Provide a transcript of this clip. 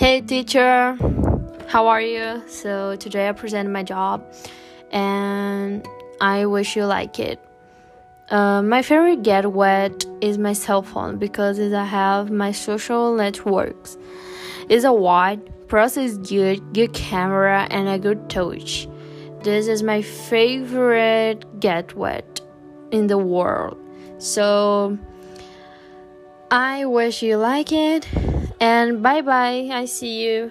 Hey teacher, how are you? So today I present my job and I wish you like it. Uh, my favorite get wet is my cell phone because I have my social networks. It's a wide, process good, good camera, and a good touch. This is my favorite get wet in the world. So I wish you like it and bye bye. I see you.